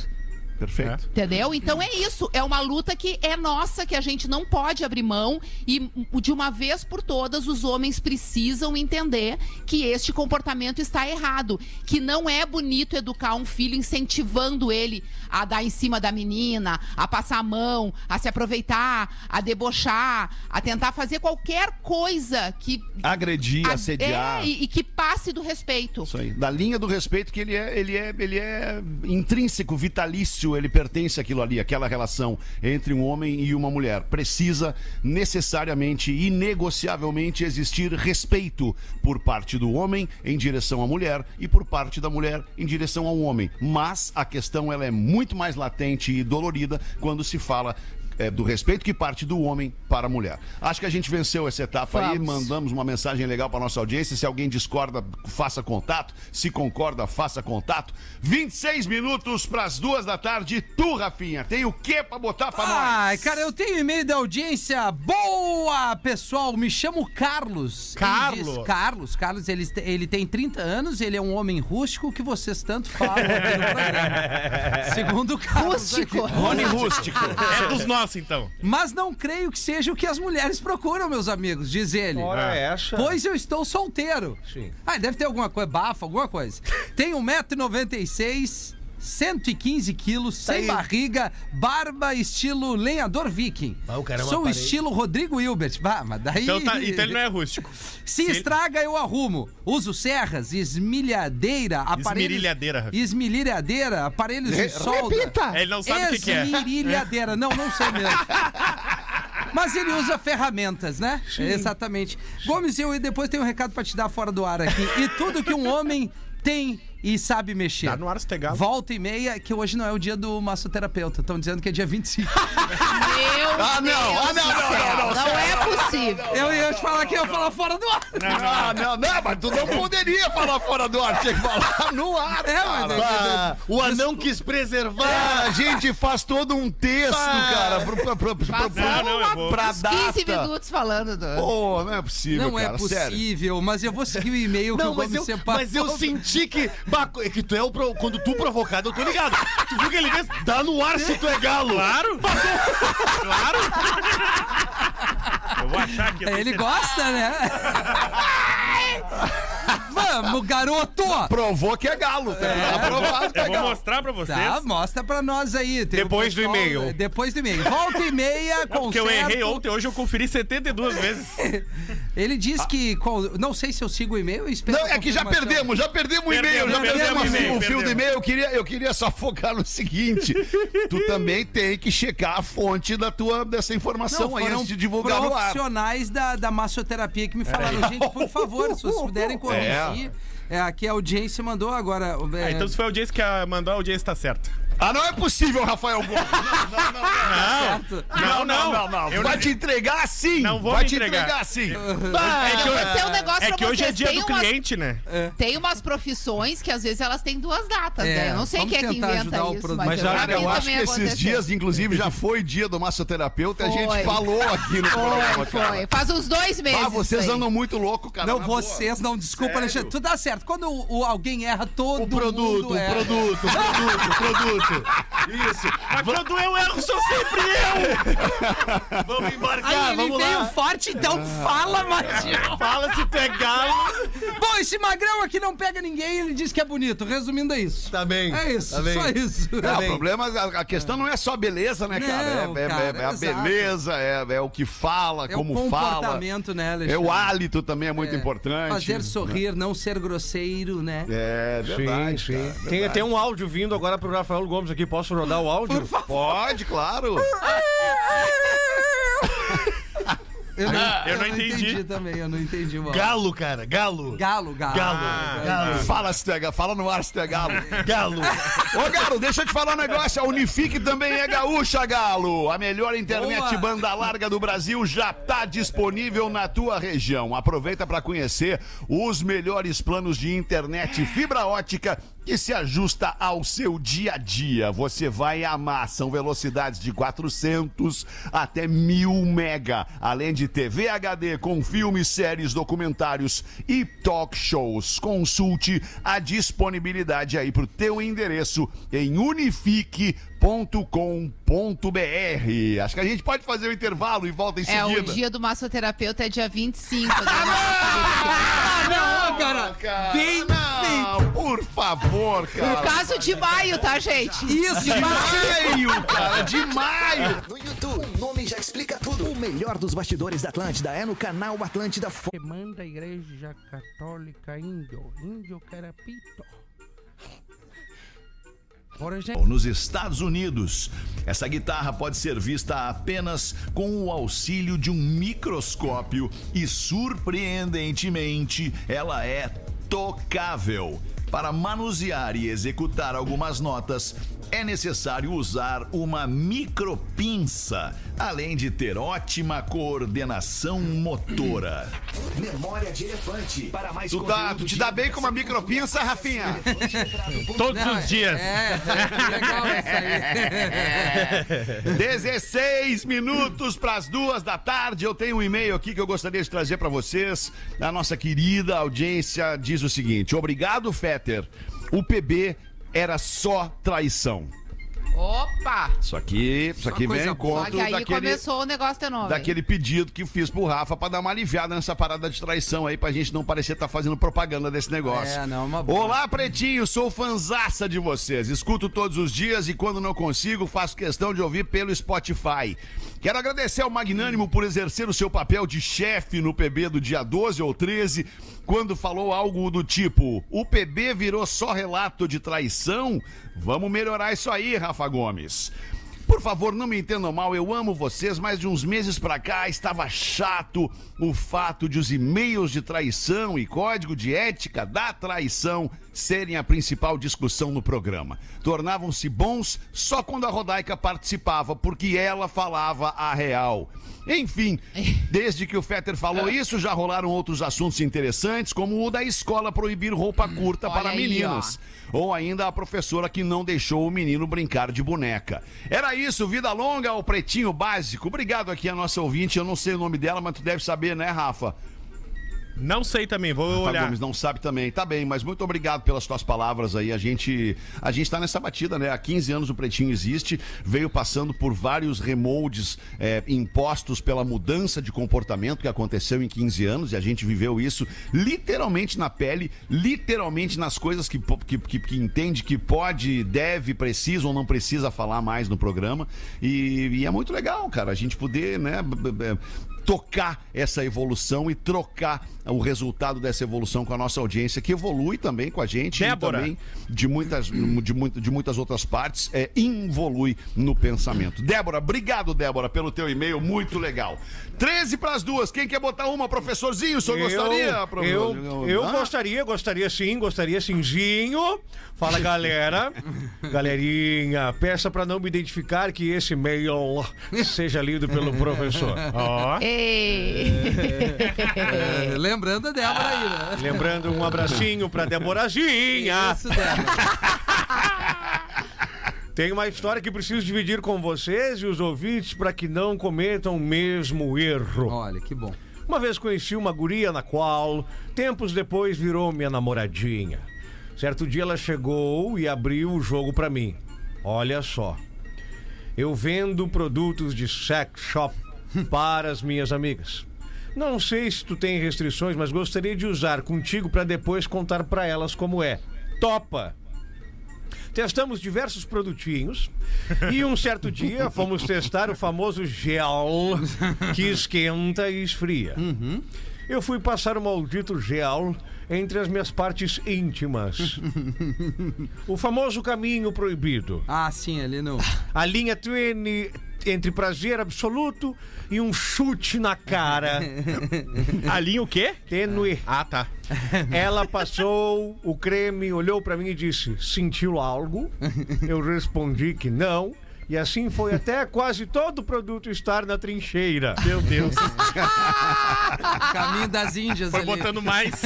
Perfeito. Entendeu? Então é isso. É uma luta que é nossa, que a gente não pode abrir mão. E de uma vez por todas, os homens precisam entender que este comportamento está errado. Que não é bonito educar um filho incentivando ele a dar em cima da menina, a passar a mão, a se aproveitar, a debochar, a tentar fazer qualquer coisa que. Agredir, a- assediar. É, e, e que passe do respeito. Isso aí. Da linha do respeito que ele é, ele é, ele é intrínseco, vitalício, ele pertence àquilo ali, aquela relação entre um homem e uma mulher. Precisa necessariamente, inegociavelmente existir respeito por parte do homem em direção à mulher e por parte da mulher em direção ao homem. Mas a questão ela é muito mais latente e dolorida quando se fala é, do respeito que parte do homem para a mulher. Acho que a gente venceu essa etapa aí, Vamos. mandamos uma mensagem legal para nossa audiência. Se alguém discorda, faça contato. Se concorda, faça contato. 26 minutos para as duas da tarde. Tu, Rafinha, tem o que para botar para Ai, nós? cara, eu tenho e-mail da audiência. Boa, pessoal. Me chamo Carlos. Carlos? diz- Carlos. Carlos, ele, ele tem 30 anos, ele é um homem rústico que vocês tanto falam aqui no programa. <laughs> Segundo o Carlos. Rústico. Rony Rústico. É dos nossos, então. Mas não creio que seja o que as mulheres procuram, meus amigos, diz ele. Ora essa. Pois eu estou solteiro. Sim. Ah, deve ter alguma coisa, bafa, alguma coisa. Tenho 1,96m, 115 quilos, sem aí. barriga, barba estilo lenhador viking. Ah, o cara é Sou parede. estilo Rodrigo Hilbert. Bah, mas daí... Então, tá, então ele não é rústico. Se estraga, eu arrumo. Uso serras, esmilhadeira, aparelhos... Esmerilhadeira, Rafa. Esmerilhadeira, aparelhos de solda. Ele não sabe o que é. Esmerilhadeira. Não, não sei mesmo. <laughs> Mas ele usa ferramentas, né? Exatamente. Gomes, eu depois tenho um recado pra te dar fora do ar aqui. E tudo que um homem tem e sabe mexer. Tá no ar, Stegalo. Volta e meia, que hoje não é o dia do massoterapeuta. Estão dizendo que é dia 25. <laughs> Meu Ah, não, Deus ah, não, não, céu, não, não, não é possível. eu ia te falar que eu ia falar fora do ar. Não, não, não, mas tu não poderia falar fora do ar, tinha que falar no ar. É, mas cara. Ah, o anão quis preservar. Ah, a gente faz todo um texto, cara, pro, pro, pro, pro, Não, não, eu vou- pra uns 15 data. minutos falando do... Pô, não é possível, Não cara, é sério. possível, mas eu vou seguir o e-mail que Não, o mas Gomes eu, separou. mas eu senti que. Bah, é que tu é o. pro- Quando tu provocado, eu tô ligado. Tu viu que ele fez? Dá no ar se tu é galo. Claro! claro! Eu vou achar que. tenho Ele gosta, né? <laughs> Vamos, garoto! Provou que é galo, tá É. aprovado que é Eu vou galo. mostrar pra vocês. Tá, mostra pra nós aí. Tem Depois do e-mail. Depois do e-mail. Volta e meia, com Porque eu errei ontem, hoje eu conferi 72 <laughs> vezes. Ele diz que. com- Não sei se eu sigo o e-mail. Não, é que já perdemos, já perdemos o e-mail, já perdemos, perdemos o e-mail, fio do e-mail. Eu queria, eu queria só focar no seguinte: tu também tem que checar a fonte da tua, dessa informação Não, aí antes de divulgar no ar. profissionais da, da massoterapia que me falaram, gente, por favor, se vocês <laughs> puderem corrigir. É, aqui a audiência mandou agora. é, Ah, então se foi a audiência que mandou, a audiência tá certa. Ah, não é possível, Rafael Gomes. certo. Não, não, não, não. Eu Vai não- te entregar assim. Não vou Vai te entregar. entregar assim. Ah, eu vou dizer um negócio É que hoje é dia tem do umas, cliente, né? Tem umas profissões que às vezes elas têm duas datas, É, né? Eu não sei vamos quem é que inventa isso, produto. mas, Mas, eu já cara, eu acho que esses dias, inclusive, já foi dia do massoterapeuta. A gente Foi. falou aqui no programa, Foi, foi. Faz uns dois meses. Ah, vocês isso aí. andam muito louco, cara. Não, vocês não, desculpa? Alexandre. Tu dá certo. Quando alguém erra, todo O produto, mundo o erra. produto, o produto, o produto. Isso. Mas quando eu erro, sou sempre eu! <laughs> Vamos embarcar, Aí ele vamos veio lá. forte, então fala, Martinho. Fala se tu é galo. Bom, esse magrão aqui não pega ninguém, ele diz que é bonito. Resumindo, é isso. Tá bem. É isso, tá bem. só isso. É, o problema, a, a questão não é só beleza, né, cara? Não, é, é- cara, é- é a beleza, é, é o que fala, É como o fala. comportamento, né, É Alexandre? o hálito também é muito É, importante. Fazer sorrir, não ser grosseiro, né? É verdade. sim, sim. cara, Tem, verdade. tem um áudio vindo agora pro Rafael Gomes aqui. Posso rodar o áudio? Pode, claro. Eu não, eu não entendi. também, eu não entendi o áudio. Galo, cara, galo. Galo, galo. Galo, Ah, galo. Fala, se tu é, ga- fala no ar se tu é galo. Galo. Ô, Galo, deixa eu te falar um negócio. A Unifique também é gaúcha, Galo. A melhor internet Boa. banda larga do Brasil já tá disponível na tua região. Aproveita para conhecer os melhores planos de internet fibra ótica que se ajusta ao seu dia a dia. Você vai amar. São velocidades de 400 até 1000 mega, além de TV HD com filmes, séries, documentários e talk shows. Consulte a disponibilidade aí pro teu endereço em unifique.com.br. Acho que a gente pode fazer o intervalo e volta em É, o seguida. dia do massoterapeuta é dia 25. <laughs> Ah, não, cara. Cara, Bem não, por favor, No cara. caso de maio, tá, gente? Isso, De maio, cara, de maio. No YouTube, o nome já explica tudo. O melhor dos bastidores da Atlântida é no canal Atlântida Fo- Manda a Igreja Católica Índio, Índio Carapito. Nos Estados Unidos, essa guitarra pode ser vista apenas com o auxílio de um microscópio e, surpreendentemente, ela é tocável. Para manusear e executar algumas notas, é necessário usar uma micropinça, além de ter ótima coordenação motora. Memória de Elefante. Para mais Tu, conteúdo tu te dá bem com uma micropinça, Rafinha? <laughs> Todos Não, os dias. É, é, legal isso aí. <laughs> 16 minutos para as duas da tarde. Eu tenho um e-mail aqui que eu gostaria de trazer para vocês. A nossa querida audiência diz o seguinte: Obrigado, Fetter. O PB era só traição. Opa! Isso aqui, isso aqui vem em boa. Conta que aí daquele, começou o negócio de novo. daquele pedido que fiz pro Rafa para dar uma aliviada nessa parada de traição aí, pra gente não parecer estar fazendo propaganda desse negócio. É, não, uma boa. Olá, pretinho, sou fanzaça de vocês. Escuto todos os dias e quando não consigo, faço questão de ouvir pelo Spotify. Quero agradecer ao Magnânimo por exercer o seu papel de chefe no PB do dia 12 ou 13, quando falou algo do tipo: o PB virou só relato de traição? Vamos melhorar isso aí, Rafa Gomes. Por favor, não me entendam mal, eu amo vocês, mas de uns meses pra cá estava chato o fato de os e-mails de traição e código de ética da traição serem a principal discussão no programa. Tornavam-se bons só quando a Rodaica participava, porque ela falava a real. Enfim, <laughs> desde que o Fetter falou isso, já rolaram outros assuntos interessantes, como o da escola proibir roupa curta olha para aí, meninas. Ou ainda a professora que não deixou o menino brincar de boneca. Era isso, vida longa ao pretinho básico. Obrigado aqui a nossa ouvinte, eu não sei o nome dela, mas tu deve saber, né, Rafa? Não sei também, vou Rafa olhar. Gomes não sabe também. Tá bem, mas muito obrigado pelas tuas palavras aí. A gente a gente tá nessa batida, né? Há 15 anos o Pretinho existe, veio passando por vários remoldes é, impostos pela mudança de comportamento que aconteceu em 15 anos e a gente viveu isso literalmente na pele, literalmente nas coisas que, que, que, que entende que pode, deve, precisa ou não precisa falar mais no programa. E, e é muito legal, cara, a gente poder, né? Tocar essa evolução e trocar o resultado dessa evolução com a nossa audiência, que evolui também com a gente Débora. e também de muitas, de, muito- de muitas outras partes, é, involui no pensamento. Débora, obrigado, Débora, pelo teu e-mail, muito legal. 13 para as duas, quem quer botar uma, professorzinho? O senhor gostaria? prof- Eu, eu Hã? gostaria, gostaria sim, gostaria simzinho. Fala, <laughs> galera. Galerinha, peça pra não me identificar que esse e-mail seja lido pelo professor. Ó. Ei! É, lembrando a Débora aí, né? Lembrando um abracinho pra Deborazinha. Isso, Débora. <laughs> Tem uma história que preciso dividir com vocês e os ouvintes para que não cometam o mesmo erro. Olha, que bom. Uma vez conheci uma guria na qual, tempos depois, virou minha namoradinha. Certo dia ela chegou e abriu o jogo pra mim. Olha só. Eu vendo produtos de sex shop para as minhas amigas. Não sei se tu tem restrições, mas gostaria de usar contigo para depois contar para elas como é. Topa! Testamos diversos produtinhos e um certo dia fomos testar o famoso gel que esquenta e esfria. Eu fui passar o maldito gel entre as minhas partes íntimas. <laughs> O famoso caminho proibido. Ah, sim, ali no. A linha tênue entre prazer absoluto e um chute na cara. <laughs> A linha o quê? Tênue. Ah, tá. Ela passou o creme, olhou pra mim e disse: Sentiu algo? Eu respondi que não. E assim foi até quase todo o produto estar na trincheira. Meu Deus. <laughs> Caminho das Índias Foi ali. botando mais.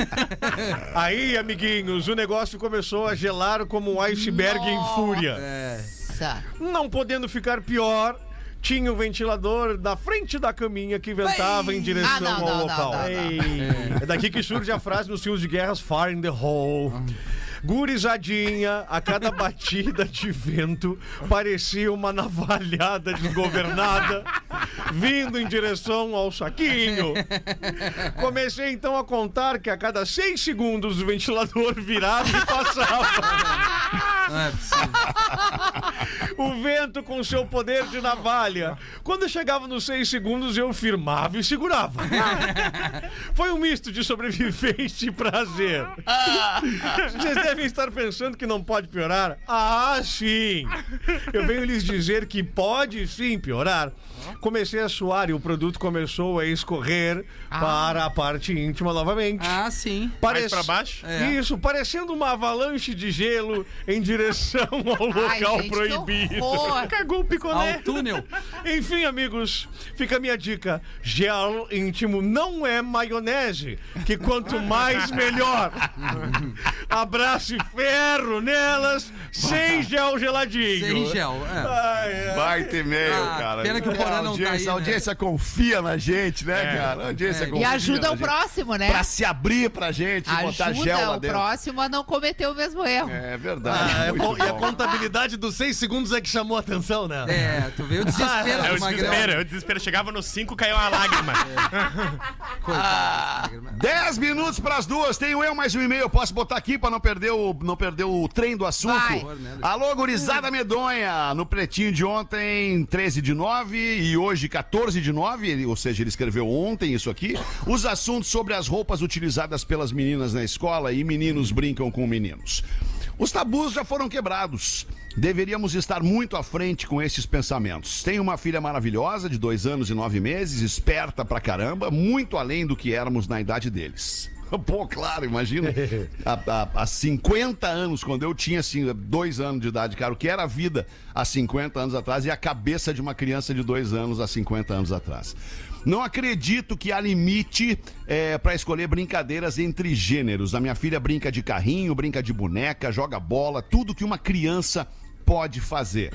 <laughs> Aí, amiguinhos, o negócio começou a gelar como um iceberg em fúria. Nossa. Não podendo ficar pior, tinha o ventilador na frente da caminha que ventava em direção Ah, não, ao não, não, local. não, não. Ei. É daqui que surge a frase nos filmes de guerras Fire in the Hole. Gurizadinha, a cada batida de vento, parecia uma navalhada desgovernada vindo em direção ao saquinho. Comecei então a contar que a cada seis segundos o ventilador virava e passava. Não é possível. O vento com seu poder de navalha. Quando chegava nos seis segundos, eu firmava e segurava. Foi um misto de sobrevivência e prazer. Vocês devem estar pensando que não pode piorar? Ah, sim! Eu venho lhes dizer que pode sim piorar. Comecei a suar e o produto começou a escorrer para a parte íntima novamente. Ah, sim. Mais pra baixo? É. Isso, parecendo uma avalanche de gelo em direção ao Ai, local gente, que horror. Cagou o picolé. Ao túnel. Enfim, amigos, fica a minha dica. Gel íntimo não é maionese, que quanto mais melhor. Abraço e ferro nelas, sem gel geladinho. Sem gel. É. Ai, ai. Vai ter e-mail, Ah, cara. pena que o É, Porã a não tá audiência, aí, né? A audiência confia na gente, né, cara? A audiência É. confia E ajuda o próximo, né? Pra se abrir pra gente, botar gel lá Ajuda o dentro. próximo a não cometer o mesmo erro. É verdade. Ah, é muito bom- e a bom. contabilidade dos seis segundos é que chamou a atenção, né? É, tu veio o desespero <laughs> É o do Magrão. desespero, é o desespero. Chegava no 5, caiu uma lágrima. <laughs> Coitado Magrão. 10 minutos pras duas, tenho eu mais um e-mail, posso botar aqui pra não perder o, não perder o trem do assunto. Vai. Alô, gurizada medonha, no pretinho de ontem, 13 de 9 e hoje 14 de 9, ele- ou seja, ele escreveu ontem isso aqui, os assuntos sobre as roupas utilizadas pelas meninas na escola e meninos brincam com meninos. Os tabus já foram quebrados. Deveríamos estar muito à frente com esses pensamentos. Tenho uma filha maravilhosa, de dois anos e nove meses, esperta pra caramba, muito além do que éramos na idade deles. <laughs> Pô, claro, imagina. <laughs> Há, há- há 50 anos, quando eu tinha assim, dois anos de idade, cara, o que era a vida há 50 anos atrás e a cabeça de uma criança de dois anos há 50 anos atrás. Não acredito que há limite é, para escolher brincadeiras entre gêneros. A minha filha brinca de carrinho, brinca de boneca, joga bola, tudo que uma criança pode fazer.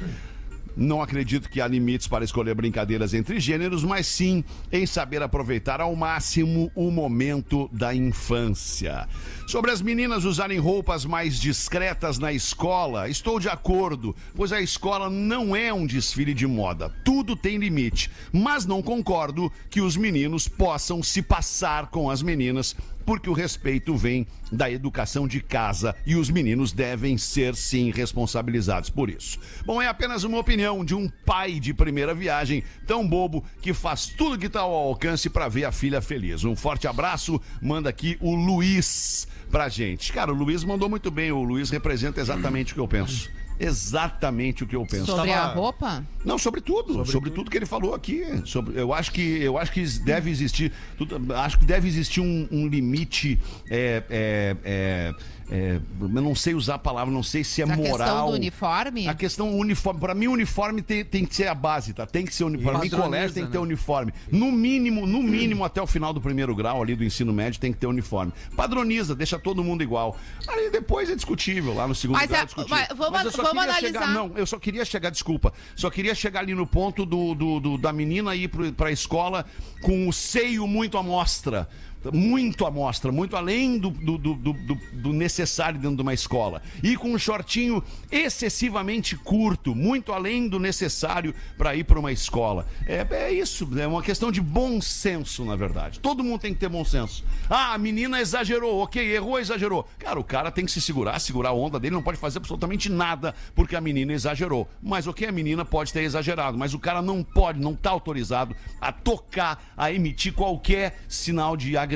Não acredito que há limites para escolher brincadeiras entre gêneros, mas sim em saber aproveitar ao máximo o momento da infância. Sobre as meninas usarem roupas mais discretas na escola, estou de acordo, pois a escola não é um desfile de moda. Tudo tem limite. Mas não concordo que os meninos possam se passar com as meninas porque o respeito vem da educação de casa e os meninos devem ser sim responsabilizados por isso. Bom, é apenas uma opinião de um pai de primeira viagem tão bobo que faz tudo que está ao alcance para ver a filha feliz. Um forte abraço, manda aqui o Luiz pra gente. Cara, o Luiz mandou muito bem, o Luiz representa exatamente o que eu penso. Exatamente o que eu penso. Sobre Tava- a roupa? Não, sobre tudo, sobre, tudo que ele falou aqui. Sobre, eu acho que eu acho que deve existir, tudo- acho que deve existir um, um limite. É, é, é, é, eu não sei usar a palavra, não sei se é A questão moral. do uniforme? A questão uniforme, para mim uniforme tem, tem que ser a base, tá? Tem que ser uniforme. Para mim colégio tem que ter né? uniforme. No mínimo, no mínimo até o final do primeiro grau ali do ensino médio tem que ter uniforme. Padroniza, deixa todo mundo igual. Aí depois é discutível, lá no segundo Mas grau é- é discutível. mas vamos- eu só vamos queria chegar- analisar. não, eu só queria chegar, desculpa, só queria chegar ali no ponto do, do- do- da menina ir pro, pra escola com o seio muito à mostra. Muito amostra, muito além do, do, do, do- necessário dentro de uma escola. E com um shortinho excessivamente curto, muito além do necessário para ir para uma escola. É, é isso, é uma questão de bom senso, na verdade. Todo mundo tem que ter bom senso. Ah, a menina exagerou, ok, errou, exagerou. Cara, o cara tem que se segurar, segurar a onda dele, não pode fazer absolutamente nada porque a menina exagerou. Mas ok, a menina pode ter exagerado, mas o cara não pode, não está autorizado a tocar, a emitir qualquer sinal de agressão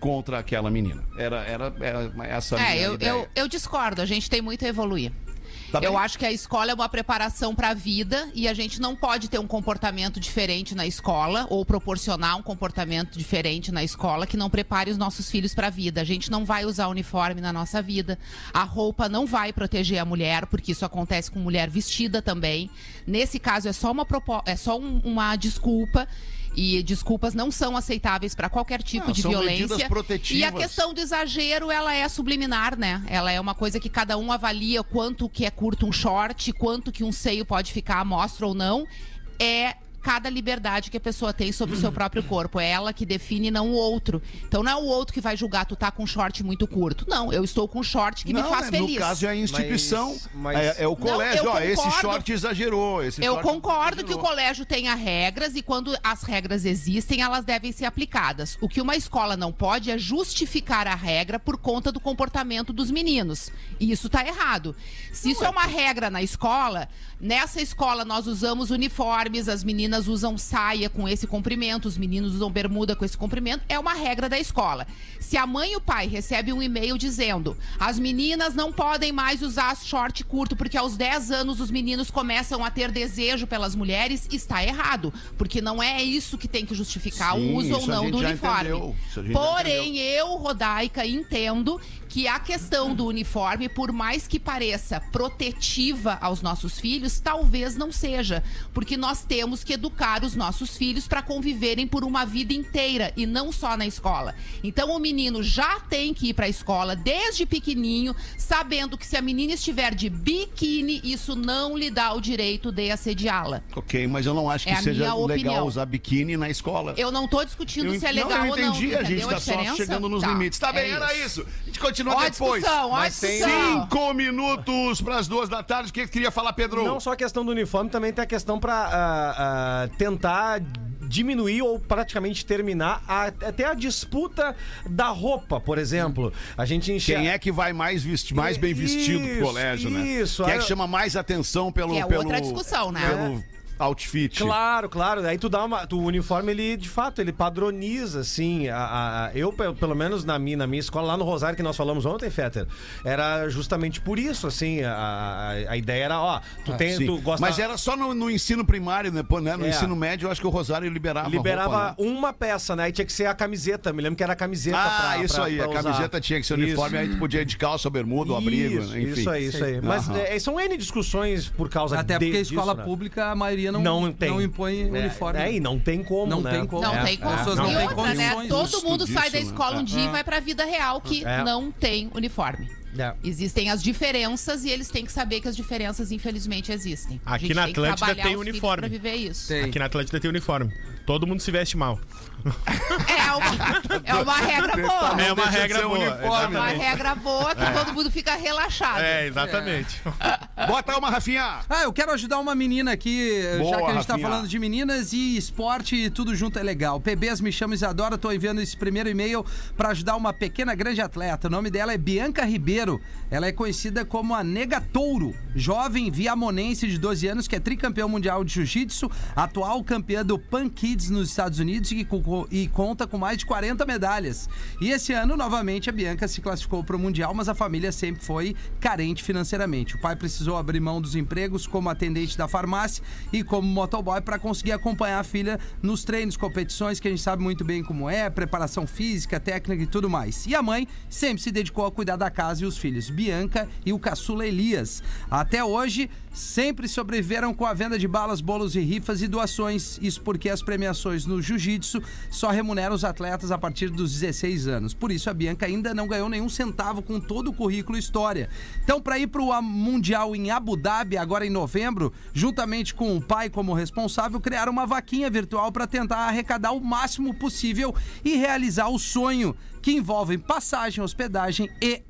contra aquela menina. Era, era, era essa a minha É, eu, eu, eu discordo. A gente tem muito a evoluir. Tá eu acho que a escola é uma preparação para a vida e a gente não pode ter um comportamento diferente na escola ou proporcionar um comportamento diferente na escola que não prepare os nossos filhos para a vida. A gente não vai usar uniforme na nossa vida. A roupa não vai proteger a mulher, porque isso acontece com mulher vestida também. Nesse caso é só uma é só um- uma desculpa. E desculpas não são aceitáveis para qualquer tipo Não, de violência. E a questão do exagero, ela é subliminar, né? Ela é uma coisa que cada um avalia quanto que é curto um short, quanto que um seio pode ficar à mostra ou não. É cada liberdade que a pessoa tem sobre o seu próprio corpo. É ela que define, não o outro. Então não é o outro que vai julgar tu tá com um short muito curto. Não, eu estou com um short que me Não, faz né, feliz. No caso é a instituição, Mas- mas- é, é o colégio. eu ó, esse short exagerou. Esse Eu short concordo que o exagerou. colégio tenha regras e quando as regras existem, elas devem ser aplicadas. O que uma escola não pode é justificar a regra por conta do comportamento dos meninos. E isso tá errado. Se isso é uma regra na escola, nessa escola nós usamos uniformes, as meninas usam saia com esse comprimento, os meninos usam bermuda com esse comprimento, é uma regra da escola. Se a mãe e o pai recebem um e-mail dizendo: "As meninas não podem mais usar short curto porque aos 10 anos os meninos começam a ter desejo pelas mulheres", está errado, porque não é isso que tem que justificar Sim, o uso ou não do uniforme. Porém, eu, Rodaica, entendo que a questão do uniforme, por mais que pareça protetiva aos nossos filhos, talvez não seja, porque nós temos que educar os nossos filhos para conviverem por uma vida inteira e não só na escola. Então o menino já tem que ir para a escola desde pequenininho, sabendo que se a menina estiver de biquíni, isso não lhe dá o direito de assediá-la. Ok, mas eu não acho que É seja legal opinião. usar biquíni na escola. Eu não tô discutindo Eu- se é não, legal eu ou não. entendi, a gente entendeu tá só chegando nos Tá, limites. Tá bem, é era isso. A gente continua Ó a depois. discussão, Mas tem-. Cinco minutos para as duas da tarde. O que que queria falar, Pedro? Não só a questão do uniforme, também tem a questão pra ah, tentar diminuir ou praticamente terminar a- até a disputa da roupa, por exemplo. A gente enxerga... Quem é que vai mais, vesti mais bem vestido pro Isso, colégio, né? isso. Quem é Aí que eu- chama mais atenção pelo. Que é pelo, outra discussão, né? Pelo outfit. Claro, claro. Aí tu dá uma. Tu, o uniforme, ele, de fato, ele padroniza, assim. A, a- eu, pe- pelo menos na minha, na minha escola, lá no Rosário, que nós falamos ontem, Fetter, era justamente por isso, assim. A, a, a ideia era, ó, tu tem. Ah, Sim. Tu gosta. Mas era só no, no ensino primário, depois, né? No É. ensino médio, eu acho que o Rosário liberava. Liberava roupa, né? uma peça, né? E tinha que ser a camiseta. Me lembro que era a camiseta Ah, pra- isso pra- aí. pra a usar. camiseta tinha que ser uniforme, aí tu podia ir de calça, bermuda, abrigo, Isso, né? enfim. Isso aí, isso aí. Mas Aham. é, são N discussões por causa Até de- porque a disso, escola né? pública, a maioria não, não tem. impõe É, uniforme. É, e não tem como, Não né? tem como. Não É, tem como. é. Não outra, né? Todo disso, mundo sai da né? escola um dia e vai pra vida real que É. não tem uniforme. É. Existem as diferenças e eles têm que saber que as diferenças, infelizmente, existem. Aqui na tem Atlântida tem uniforme. Pra viver isso. Tem. Aqui na Atlântida tem uniforme. Todo mundo se veste mal. É uma, é uma regra boa. É uma regra boa. uniforme, É uma regra boa que todo mundo fica relaxado. É, exatamente. Bota uma, Rafinha! Ah, eu quero ajudar uma menina aqui, Boa, já que a gente tá Rafinha. falando de meninas e esporte e tudo junto é legal. PBs me chama Isadora, tô enviando esse primeiro e-mail pra ajudar uma pequena grande atleta. O nome dela é Bianca Ribeiro. Ela é conhecida como a Nega Touro, jovem viamonense de 12 anos que é tricampeão mundial de jiu-jitsu, atual campeã do Pan Kids nos Estados Unidos e, e conta com mais de 40 medalhas. E esse ano, novamente, a Bianca se classificou para o Mundial, mas a família sempre foi carente financeiramente. O pai precisou abrir mão dos empregos como atendente da farmácia e como motoboy para conseguir acompanhar a filha nos treinos, competições que a gente sabe muito bem como é, preparação física, técnica e tudo mais. E a mãe sempre se dedicou a cuidar da casa e os filhos, Bianca e o caçula Elias. Até hoje, sempre sobreviveram com a venda de balas, bolos e rifas e doações. Isso porque as premiações premiações no jiu-jitsu só remunera os atletas a partir dos 16 anos. Por isso, a Bianca ainda não ganhou nenhum centavo com todo o currículo história. Então, para ir para o Mundial em Abu Dhabi, agora em novembro, juntamente com o pai como responsável, criaram uma vaquinha virtual para tentar arrecadar o máximo possível e realizar o sonho que envolvem passagem, hospedagem e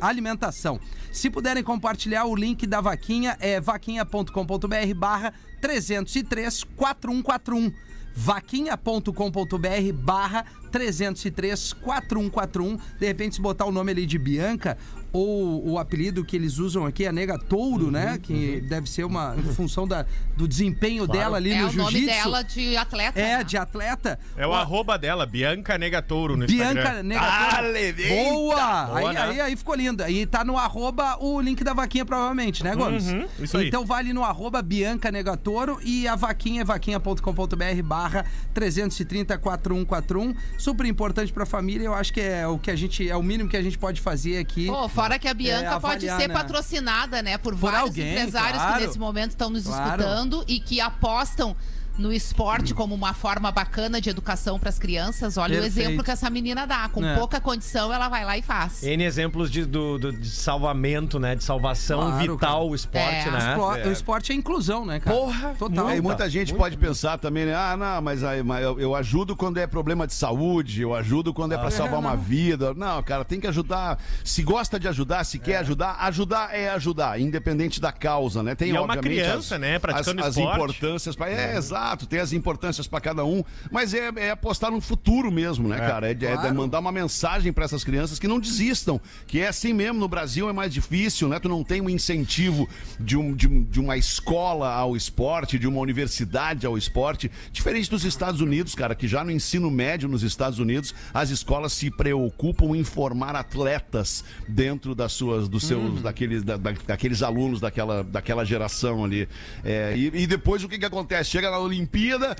alimentação. Se puderem compartilhar, o link da vaquinha é vaquinha.com.br barra 303 4141 vaquinha.com.br barra 303 4141 de repente se botar o nome ali de Bianca ou o apelido que eles usam aqui é Nega Touro, né? Que deve ser uma em função da, do desempenho dela ali É no o nome jiu-jitsu. dela de atleta. É, né? de atleta. É o Ó, arroba dela, Bianca Negatouro no Bianca Instagram. Negatório. levei. Boa! Boa, aí, né? aí, aí ficou lindo. Aí tá no arroba o link da vaquinha, provavelmente, né, Gomes? Uhum, isso aí. Então vai ali no arroba Bianca Negatoro e a vaquinha é vaquinha.com.br barra 330 4141. Super importante pra família. Eu acho que é o que a gente. É o mínimo que a gente pode fazer aqui. Pô, fora que a Bianca É, pode avaliar, ser né? patrocinada, né, por, vários alguém, empresários claro. que nesse momento estão nos Claro. escutando e que apostam no esporte como uma forma bacana de educação para as crianças. Olha Perfeito. o exemplo que essa menina dá. Com É. pouca condição, ela vai lá e faz. N exemplos de, do, do- de salvamento, né? De salvação Claro, vital, cara. o esporte, É. né? Esplo- O esporte é inclusão, né, cara? Porra, Total. É, e Muita, muita gente muita. pode pensar também, né? Ah, não, mas, aí, mas eu, eu ajudo quando é problema de saúde, eu ajudo quando é pra salvar uma vida. Não, cara, tem que ajudar. Se gosta de ajudar, se quer ajudar, ajudar é ajudar, independente da causa, né? Tem, E é uma criança, as, né, praticando as, as esporte. importâncias. Pra, é, exato, tem as importâncias pra cada um, mas é, é apostar no futuro mesmo, né, cara? É, de- é de claro. mandar uma mensagem pra essas crianças que não desistam, que é assim mesmo. No Brasil é mais difícil, né? Tu não tem um incentivo de, um, de, um- de uma escola ao esporte, de uma universidade ao esporte, diferente dos Estados Unidos, cara, que já no ensino médio nos Estados Unidos as escolas se preocupam em formar atletas dentro das suas, dos seus, daqueles, da- da- daqueles alunos daquela, daquela geração ali. É, e, e depois o que, que acontece? Chega na Olimpíada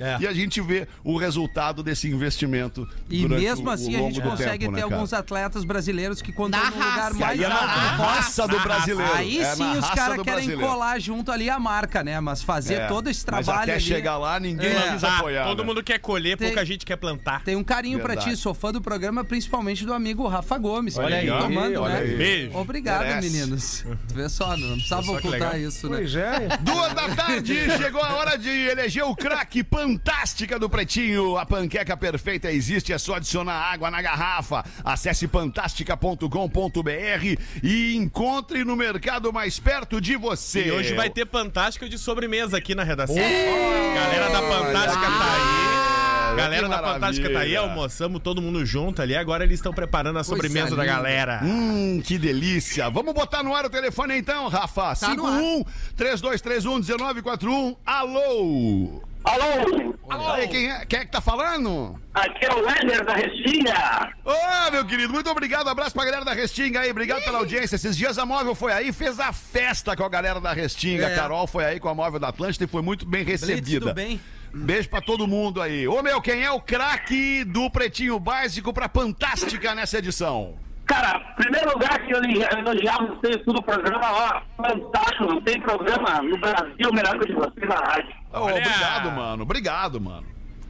É. e a gente vê o resultado desse investimento. E mesmo o- o assim a gente consegue tempo, ter né, alguns atletas brasileiros que quando Na no lugar raça. mais Aí é na alto do raça do brasileiro. Aí É sim na os caras querem brasileiro. colar junto ali a marca, né? Mas fazer É, todo esse Mas trabalho até ali. chegar lá, ninguém É. quis Tá, apoiar. todo né? mundo quer colher, Tem- pouca gente quer plantar. Tem um carinho pra Verdade. ti, sou fã do programa, principalmente do amigo Rafa Gomes. Olha que aí, tá tomando, olha né? aí. Beijo. Obrigado, Merece. meninos. Vê só, não precisava ocultar isso, né? Pois é. Duas da tarde, chegou a hora de eleger o craque fantástica do Pretinho. A panqueca perfeita existe, é só adicionar água na garrafa. Acesse fantástica.com.br e encontre no mercado mais perto de você. E hoje vai ter Fantástica de sobremesa aqui na redação. Galera da Fantástica tá aí. Galera da Fantástica tá aí, almoçamos todo mundo junto ali. Agora eles estão preparando a sobremesa da linda. galera. Hum, que delícia. Vamos botar no ar o telefone então, Rafa. Tá no 51 3231 1941. Alô. Alô, Alô. Aí, quem é, quem é que tá falando? aqui é o Éder da Restinga. Ô, meu querido, muito obrigado. Abraço pra galera da Restinga aí. Obrigado pela audiência. Esses dias a Móvel foi aí, fez a festa com a galera da Restinga. É. A Carol foi aí com a Móvel da Atlântida e foi muito bem Blitz, recebida. tudo bem? Beijo pra todo mundo aí. Ô, meu, quem é o craque do Pretinho Básico pra Fantástica nessa edição? Cara, primeiro lugar que eu elogiar vocês tudo o programa, ó, fantástico, não tem programa no Brasil melhor que o de vocês na rádio. Olha. obrigado, mano. Obrigado, mano.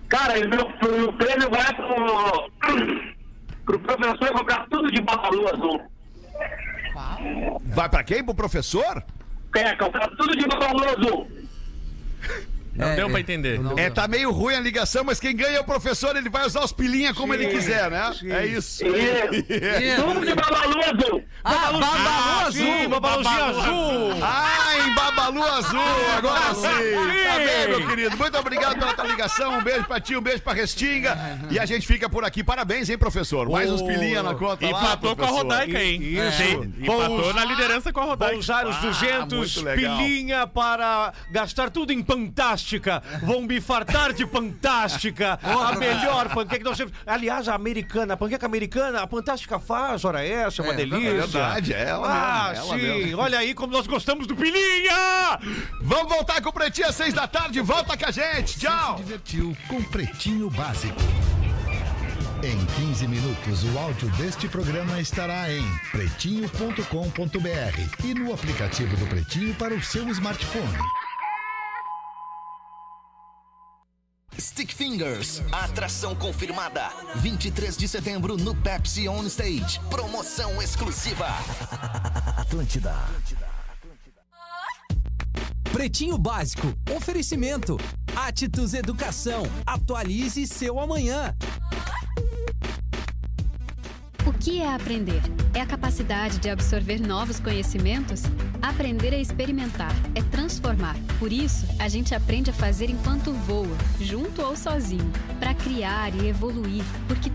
Cara, e meu, o prêmio vai pro, <clears throat> pro professor comprar tudo de babalu azul. Vai pra quem? Pro professor? Quer comprar tudo de babalu azul. <laughs> Não É, deu pra é, entender. não- É, tá meio ruim a ligação, mas quem ganha é o professor, ele vai usar os pilinha como ele quiser, né? É isso. E <laughs> tudo de babalu azul. Ah, Babalu Azul! Babaluzinho azul! Ah, em Babalu Azul, agora sim. Tá bem, meu querido. Muito obrigado pela tua ligação. Um beijo pra ti, um beijo pra Restinga. E a gente fica por aqui. Parabéns, hein, professor? Mais uns pilinha na conta lá, Empatou com a. Rodaica, hein? Isso. Sim, Empatou na liderança com a Rodaica. Vão usar os Ah, 200 muito legal. pilinha para gastar tudo em Fantástica. Vão me fartar de Fantástica. <laughs> a melhor panqueca que nós temos. Aliás, a americana, a panqueca americana, a Fantástica faz, ora essa, é uma É, delícia. É verdade, é ela Ah, mesmo. ela sim. mesmo. Olha aí como nós gostamos do pilinha! Vamos voltar com o Pretinho às seis da tarde. Volta com a gente. Tchau. Se divertiu com Pretinho Básico. Em 15 minutos, o áudio deste programa estará em pretinho.com.br e no aplicativo do Pretinho para o seu smartphone. Stick Fingers, atração confirmada. 23 de setembro no Pepsi On Stage. Promoção exclusiva. <laughs> Atlântida. Pretinho Básico. Oferecimento. Atitudes Educação. Atualize seu amanhã. O que é aprender? É a capacidade de absorver novos conhecimentos? Aprender é experimentar, é transformar. Por isso, a gente aprende a fazer enquanto voa, junto ou sozinho, para criar e evoluir, porque